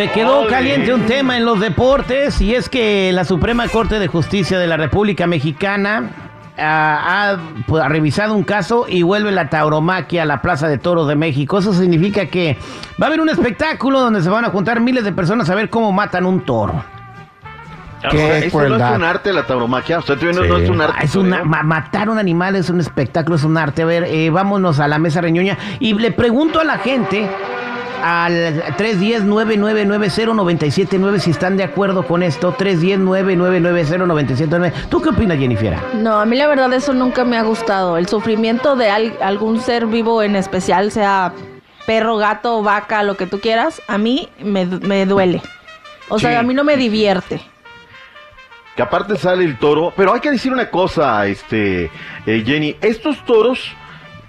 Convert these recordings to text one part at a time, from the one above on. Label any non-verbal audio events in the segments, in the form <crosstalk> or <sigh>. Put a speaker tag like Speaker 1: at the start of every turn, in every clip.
Speaker 1: Se quedó caliente un tema en los deportes y es que la Suprema Corte de Justicia de la República Mexicana ah, ha, pues, ha revisado un caso y vuelve la tauromaquia a la Plaza de Toros de México. Eso significa que va a haber un espectáculo donde se van a juntar miles de personas a ver cómo matan un toro.
Speaker 2: Qué
Speaker 3: ¿Eso no es un arte la tauromaquia? ¿Usted no, no es un arte?
Speaker 1: Ah, es una, ma- matar un animal es un espectáculo, es un arte. A ver, eh, vámonos a la mesa reñoña y le pregunto a la gente al 310-9990-979 si están de acuerdo con esto. 310-9990-979. ¿Tú qué opinas, Jennifer?
Speaker 4: No, a mí la verdad eso nunca me ha gustado. El sufrimiento de al- algún ser vivo en especial, sea perro, gato, vaca, lo que tú quieras, a mí me, me duele. O
Speaker 3: Sí.
Speaker 4: sea, a mí no me divierte.
Speaker 3: Que aparte sale el toro. Pero hay que decir una cosa, este, eh, Jenny. Estos toros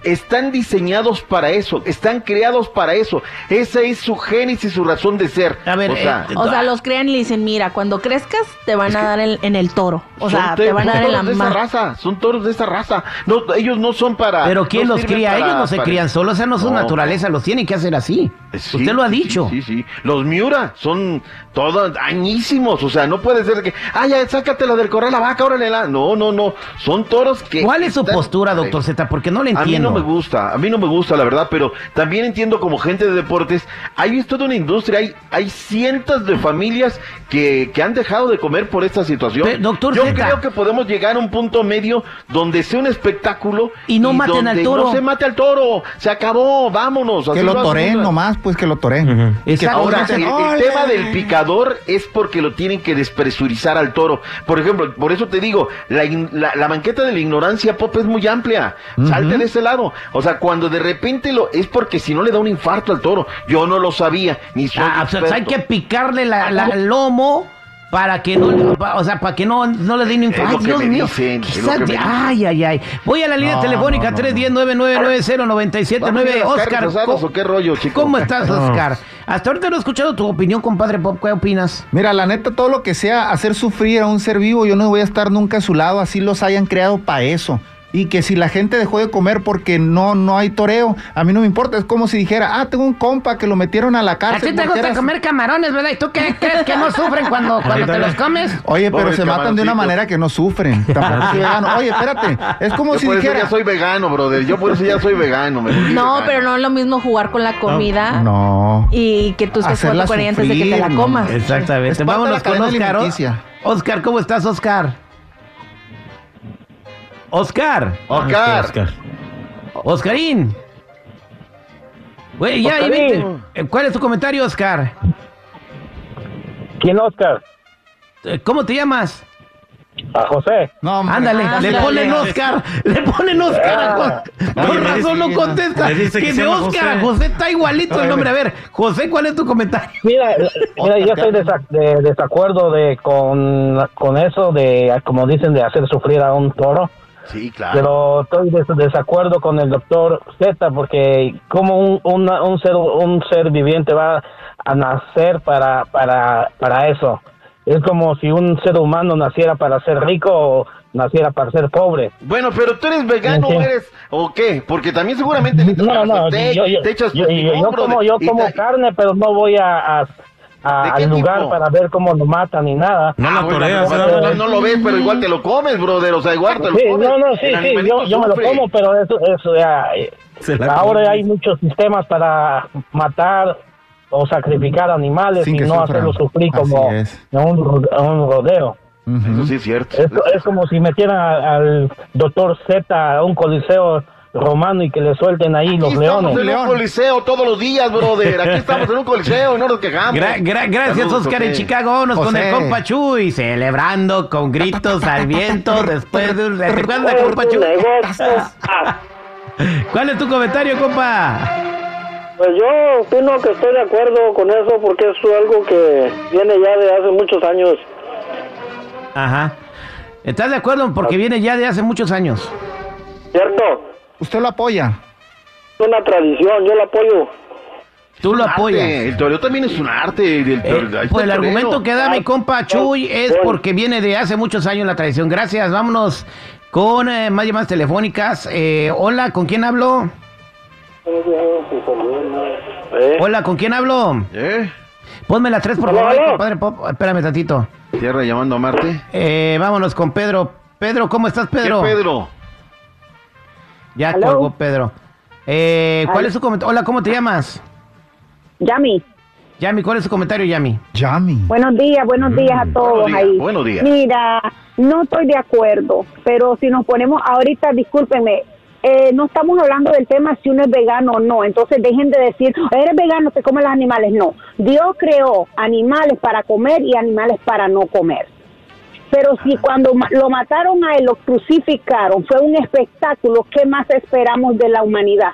Speaker 3: están diseñados para eso. Están creados para eso. Esa es su génesis, su razón de ser.
Speaker 1: A ver,
Speaker 3: o sea,
Speaker 1: eh,
Speaker 4: O sea, los crean y le dicen, mira, cuando crezcas te van a dar en, en el toro. O
Speaker 3: son
Speaker 4: sea,
Speaker 3: te-
Speaker 4: te van a
Speaker 3: son
Speaker 4: dar en la
Speaker 3: de esa
Speaker 4: mano.
Speaker 3: raza. Son toros de esa raza. No, ellos no son para.
Speaker 1: Pero ¿quién
Speaker 3: no
Speaker 1: los cría?
Speaker 3: para-
Speaker 1: Ellos no se
Speaker 3: para-
Speaker 1: crían solos, no es su
Speaker 3: No.
Speaker 1: naturaleza, los tienen que hacer así.
Speaker 3: Sí,
Speaker 1: Usted lo ha dicho.
Speaker 3: Sí, sí, sí. Los Miura son todos añísimos. O sea, no puede ser que. Ah, ya, sácatela del corral la vaca, órale. La... No, no, no. Son toros que.
Speaker 1: ¿Cuál es su postura, doctor Z? Porque no le
Speaker 3: A mí
Speaker 1: entiendo.
Speaker 3: No me gusta, a mí no me gusta, la verdad, pero también entiendo como gente de deportes, hay toda una industria, hay, hay cientos de familias que, que han dejado de comer por esta situación.
Speaker 1: Pe- doctor
Speaker 3: Yo
Speaker 1: Zeta.
Speaker 3: creo que podemos llegar a un punto medio donde sea un espectáculo
Speaker 1: Y no maten al toro.
Speaker 3: No se mate al toro, se acabó, vámonos.
Speaker 2: Que lo
Speaker 3: hacen
Speaker 2: toreen
Speaker 3: una-
Speaker 2: nomás, pues que lo toreen. Que todos
Speaker 3: Ahora, el, tema del picador es porque lo tienen que despresurizar al toro. Por ejemplo, por eso te digo, la, in- la, la banqueta de la ignorancia pop es muy amplia. Salte de ese lado. O sea, cuando de repente lo es porque si no le da un infarto al toro. Yo no lo sabía, ni soy
Speaker 1: Ah, o sea, hay que picarle la, la- el lomo para que no, o sea, para que no, no le dé un infarto. Dios mío.
Speaker 3: dicen,
Speaker 1: ¿Qué
Speaker 3: es lo que
Speaker 1: está-
Speaker 3: me dicen.
Speaker 1: ay, ay, ay. Voy a la línea
Speaker 2: No,
Speaker 1: telefónica
Speaker 2: no, no, no.
Speaker 1: 310-999-0979.
Speaker 3: ¿Vamos a ir a las
Speaker 1: Oscar,
Speaker 3: carnes asadas
Speaker 1: ¿cómo,
Speaker 3: o qué rollo, chico?
Speaker 1: ¿cómo estás, <laughs> Oscar? Hasta ahorita no he escuchado tu opinión, compadre Pop. ¿Qué opinas?
Speaker 2: Mira, la neta, todo lo que sea hacer sufrir a un ser vivo, yo no voy a estar nunca a su lado, así los hayan creado para eso. Y que si la gente dejó de comer porque no, no hay toreo, a mí no me importa. Es como si dijera, ah, tengo un compa que lo metieron a la
Speaker 1: A
Speaker 2: cárcel.
Speaker 1: ti te gusta comer camarones, ¿verdad? ¿Y tú qué crees que no sufren cuando, cuando te los comes?
Speaker 2: Oye, pero se matan de una manera que no sufren. <laughs> Tampoco soy vegano. Oye, espérate. Es como
Speaker 3: Yo
Speaker 2: si
Speaker 3: por eso
Speaker 2: dijera.
Speaker 3: ya soy vegano, brother. Yo por eso ya soy vegano. me
Speaker 4: No,
Speaker 3: vegano.
Speaker 4: pero no es lo mismo jugar con la comida
Speaker 2: No.
Speaker 4: y que con ella antes de que te la comas.
Speaker 1: Exactamente. Vámonos
Speaker 2: la
Speaker 1: con Oscar. Oscar, ¿cómo estás, Oscar? Oscar.
Speaker 3: Oscar.
Speaker 1: Oscarín. Güey, ya, ahí
Speaker 5: Oscarín.
Speaker 1: viste. Eh, ¿Cuál es tu comentario, Oscar?
Speaker 5: ¿Quién Oscar?
Speaker 1: Eh, ¿Cómo te llamas?
Speaker 5: A José.
Speaker 2: No.
Speaker 1: Ándale, le ponen Oscar, le ponen Oscar. a
Speaker 5: Ah.
Speaker 1: José. Por razón no contesta. Que
Speaker 6: que
Speaker 1: de Oscar a
Speaker 6: José.
Speaker 1: Está igualito el nombre. A ver, José, ¿cuál es tu comentario?
Speaker 5: Mira, mira yo estoy desa- de desacuerdo de con, con eso de, como dicen, de hacer sufrir a un toro.
Speaker 3: Sí, claro.
Speaker 5: Pero estoy de desacuerdo con el doctor Z porque como un, una- un ser un ser viviente va a nacer para para para eso. Es como si un ser humano naciera para ser rico o naciera para ser pobre.
Speaker 3: Bueno, pero tú eres vegano
Speaker 5: Sí.
Speaker 3: o eres o qué? Porque también seguramente
Speaker 5: No, no,
Speaker 3: te,
Speaker 5: yo, yo,
Speaker 3: te echas
Speaker 5: yo, yo- como, yo como carne, pero no voy a, a- a-
Speaker 3: ¿De qué
Speaker 5: al lugar
Speaker 3: tipo?
Speaker 5: para ver cómo lo matan ni nada.
Speaker 6: No
Speaker 3: Ah,
Speaker 6: la
Speaker 3: bueno,
Speaker 6: toreas,
Speaker 3: no,
Speaker 6: ¿verdad?
Speaker 3: no, no lo ves, pero igual te lo comes, brother. O sea, igual te lo
Speaker 5: Sí,
Speaker 3: comes.
Speaker 5: no, no, sí, sí, yo, yo me lo como, pero eso, eso ya, <laughs> eh, ahora
Speaker 6: come.
Speaker 5: hay muchos sistemas para matar o sacrificar animales
Speaker 2: Sin
Speaker 5: y no
Speaker 2: sufran.
Speaker 5: hacerlos sufrir como un, un rodeo.
Speaker 2: Ujú.
Speaker 3: Eso sí es cierto.
Speaker 5: Es, es como si metieran a- al doctor Z a un coliseo romano y que le suelten ahí los
Speaker 3: Aquí estamos
Speaker 5: leones.
Speaker 3: en un coliseo todos los días, brother. Aquí <laughs> estamos en un coliseo y no nos quejamos.
Speaker 1: Gra- gra- gracias,
Speaker 3: Saludos,
Speaker 1: Oscar, en. Chicago. Vámonos con el compa Chuy, celebrando con gritos al viento después de un... ¿Te acuerdas de compa Chuy? <laughs> ¿Cuál es tu comentario, compa?
Speaker 7: Pues yo opino que estoy de acuerdo con eso porque es algo que viene ya de hace muchos años.
Speaker 1: Ajá. ¿Estás de acuerdo? Porque viene ya de hace muchos años.
Speaker 7: ¿Cierto?
Speaker 2: Usted lo apoya.
Speaker 7: Es una tradición, yo la apoyo.
Speaker 1: Tú lo
Speaker 3: Arte,
Speaker 1: apoyas.
Speaker 3: El toreo también es un arte. el- el-
Speaker 1: Eh, pues el
Speaker 3: torero.
Speaker 1: argumento que da mi compa Chuy es
Speaker 7: Bueno.
Speaker 1: porque viene de hace muchos años la tradición. Gracias, vámonos con eh, más llamadas telefónicas. Eh, hola, ¿con quién hablo?
Speaker 7: ¿Eh?
Speaker 1: Hola, ¿con quién hablo?
Speaker 3: ¿Eh?
Speaker 1: Ponme la 3, por favor, compadre Pop. Espérame tantito.
Speaker 3: Tierra llamando a Marte.
Speaker 1: Eh, vámonos con Pedro. Pedro, ¿cómo estás, Pedro?
Speaker 3: ¿Qué Pedro?
Speaker 1: Ya
Speaker 6: Aló.
Speaker 1: colgó Pedro. Eh, ¿Cuál es su comentario? Hola, ¿cómo te llamas?
Speaker 6: Yami,
Speaker 1: Yami, ¿cuál es su comentario, Yami?
Speaker 2: Yami.
Speaker 6: buenos días, buenos días a todos
Speaker 3: buenos días,
Speaker 6: ahí.
Speaker 3: buenos días.
Speaker 6: Mira, no estoy de acuerdo, pero si nos ponemos ahorita, discúlpenme, eh, no estamos hablando del tema si uno es vegano o no, entonces dejen de decir, eres vegano, te comes los animales. No, Dios creó animales para comer y animales para no comer. Pero si cuando lo mataron a él, lo crucificaron, fue un espectáculo, ¿qué más esperamos de la humanidad?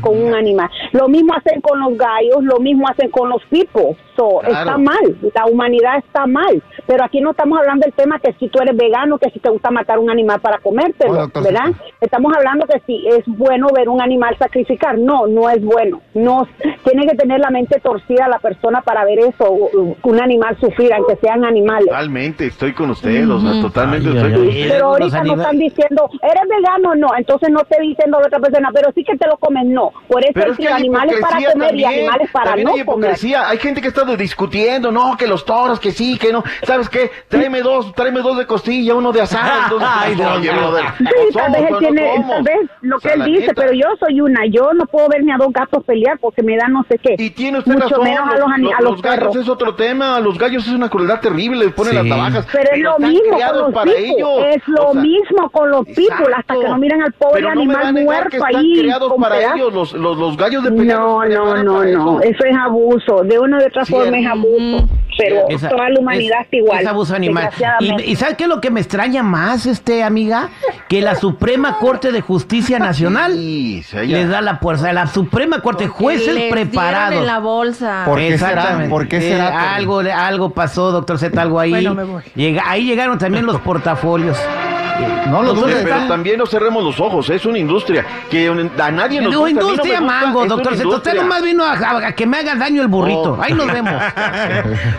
Speaker 6: Con un animal. Lo mismo hacen con los gallos, lo mismo hacen con los pipos. So,
Speaker 3: Claro.
Speaker 6: Está mal, la humanidad está mal. Pero aquí no estamos hablando del tema que si tú eres vegano, que si te gusta matar un animal para comértelo,
Speaker 2: Oh, doctor,
Speaker 6: ¿verdad?
Speaker 2: sí.
Speaker 6: Estamos hablando que si es bueno ver un animal sacrificar. No, no es bueno. No Tiene que tener la mente torcida la persona para ver eso, un animal sufrir, aunque sean animales.
Speaker 3: Totalmente, estoy con usted, o sea, totalmente
Speaker 1: Ay,
Speaker 3: estoy
Speaker 1: ay,
Speaker 3: con
Speaker 1: ay.
Speaker 3: usted.
Speaker 6: Pero ahorita no están diciendo, ¿eres vegano? No, entonces no te dicen la otra persona, pero sí que te lo comen, no. Por eso
Speaker 3: Pero es que hay
Speaker 6: animales para comer y
Speaker 3: también,
Speaker 6: animales para no
Speaker 3: hay
Speaker 6: comer.
Speaker 3: hipocresía. Hay gente que está discutiendo, no, que los toros, que sí, que no. ¿Sabes qué? Tráeme dos, tráeme dos de costilla, uno de asado. entonces, <laughs>
Speaker 1: Ay, Dios
Speaker 3: oye,
Speaker 1: mío.
Speaker 3: brother,
Speaker 6: Sí,
Speaker 3: no
Speaker 6: tal vez él
Speaker 3: no
Speaker 6: tiene, tal vez lo
Speaker 3: O
Speaker 6: que
Speaker 3: sea,
Speaker 6: él dice,
Speaker 3: neta.
Speaker 6: pero yo soy una, yo no puedo ver ni a dos gatos pelear porque me da no sé qué.
Speaker 3: Y tiene usted
Speaker 6: Mucho
Speaker 3: razón,
Speaker 6: menos a
Speaker 3: los,
Speaker 6: a los
Speaker 3: los gallos es otro tema, los gallos es una crueldad terrible, les ponen
Speaker 1: Sí.
Speaker 3: las navajas.
Speaker 6: Pero es lo
Speaker 3: están
Speaker 6: mismo
Speaker 3: criados
Speaker 6: con los
Speaker 3: para ellos.
Speaker 6: es lo
Speaker 3: O sea,
Speaker 6: mismo con los pipos, hasta que no miran al pobre
Speaker 3: no
Speaker 6: animal muerto
Speaker 3: están
Speaker 6: ahí.
Speaker 3: creados para los, los, los gallos de
Speaker 6: No, no, no, no,
Speaker 3: eso.
Speaker 6: eso es abuso, de una u otra
Speaker 3: Sí,
Speaker 6: forma es abuso, pero
Speaker 1: Esa-
Speaker 6: toda la humanidad
Speaker 1: es-
Speaker 6: está igual.
Speaker 1: Es abuso animal. Y, y ¿sabes qué es lo que me extraña más, este amiga? Que la Suprema Corte de Justicia Nacional
Speaker 3: Sí,
Speaker 1: les da la fuerza. La Suprema Corte, jueces preparados.
Speaker 4: en la bolsa.
Speaker 2: Por- qué será? ¿Por qué
Speaker 1: Eh,
Speaker 2: será, Terry?
Speaker 1: algo, algo pasó, doctor Z, algo ahí.
Speaker 4: Bueno, me voy.
Speaker 1: Llega, ahí llegaron también los portafolios.
Speaker 2: No lo dudes.
Speaker 3: Pero también no cerremos los ojos, es una industria que a nadie nos gusta, a mí no me
Speaker 1: industria
Speaker 3: gusta,
Speaker 1: mango,
Speaker 3: es
Speaker 1: doctor Z. Usted
Speaker 3: industria.
Speaker 1: nomás vino a, a- a que me haga daño el burrito.
Speaker 3: Oh.
Speaker 1: Ahí nos <laughs> vemos.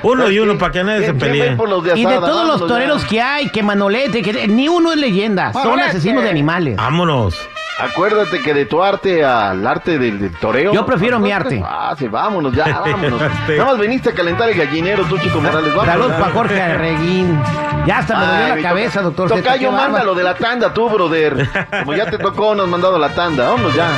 Speaker 8: Uno y uno para que nadie se
Speaker 3: ¿Quién- quién
Speaker 8: pelee.
Speaker 3: de
Speaker 1: Y de todos los toreros
Speaker 3: ya.
Speaker 1: que hay, que Manolete, que ni uno es leyenda. Son asesinos de animales.
Speaker 8: Vámonos.
Speaker 3: Acuérdate que de tu arte al arte del, del toreo.
Speaker 1: Yo prefiero mi arte.
Speaker 3: Ah, sí, vámonos, ya, <laughs> vámonos.
Speaker 8: Sí.
Speaker 3: Nada más viniste a calentar el gallinero, tú, Chico Morales. Vámonos.
Speaker 1: Saludos para Jorge Arreguín. Ya hasta me dolió la cabeza, doctor.
Speaker 3: Tocayo, mándalo de la tanda, tú, brother. Como ya te tocó, nos has mandado la tanda. Vámonos ya.